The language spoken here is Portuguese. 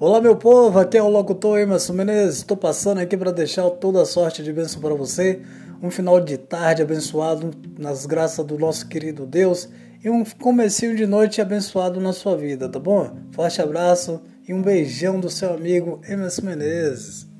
Olá, meu povo, aqui é o locutor Emerson Menezes. Estou passando aqui para deixar toda a sorte de bênção para você. Um final de tarde abençoado nas graças do nosso querido Deus e um comecinho de noite abençoado na sua vida, tá bom? Forte abraço e um beijão do seu amigo Emerson Menezes.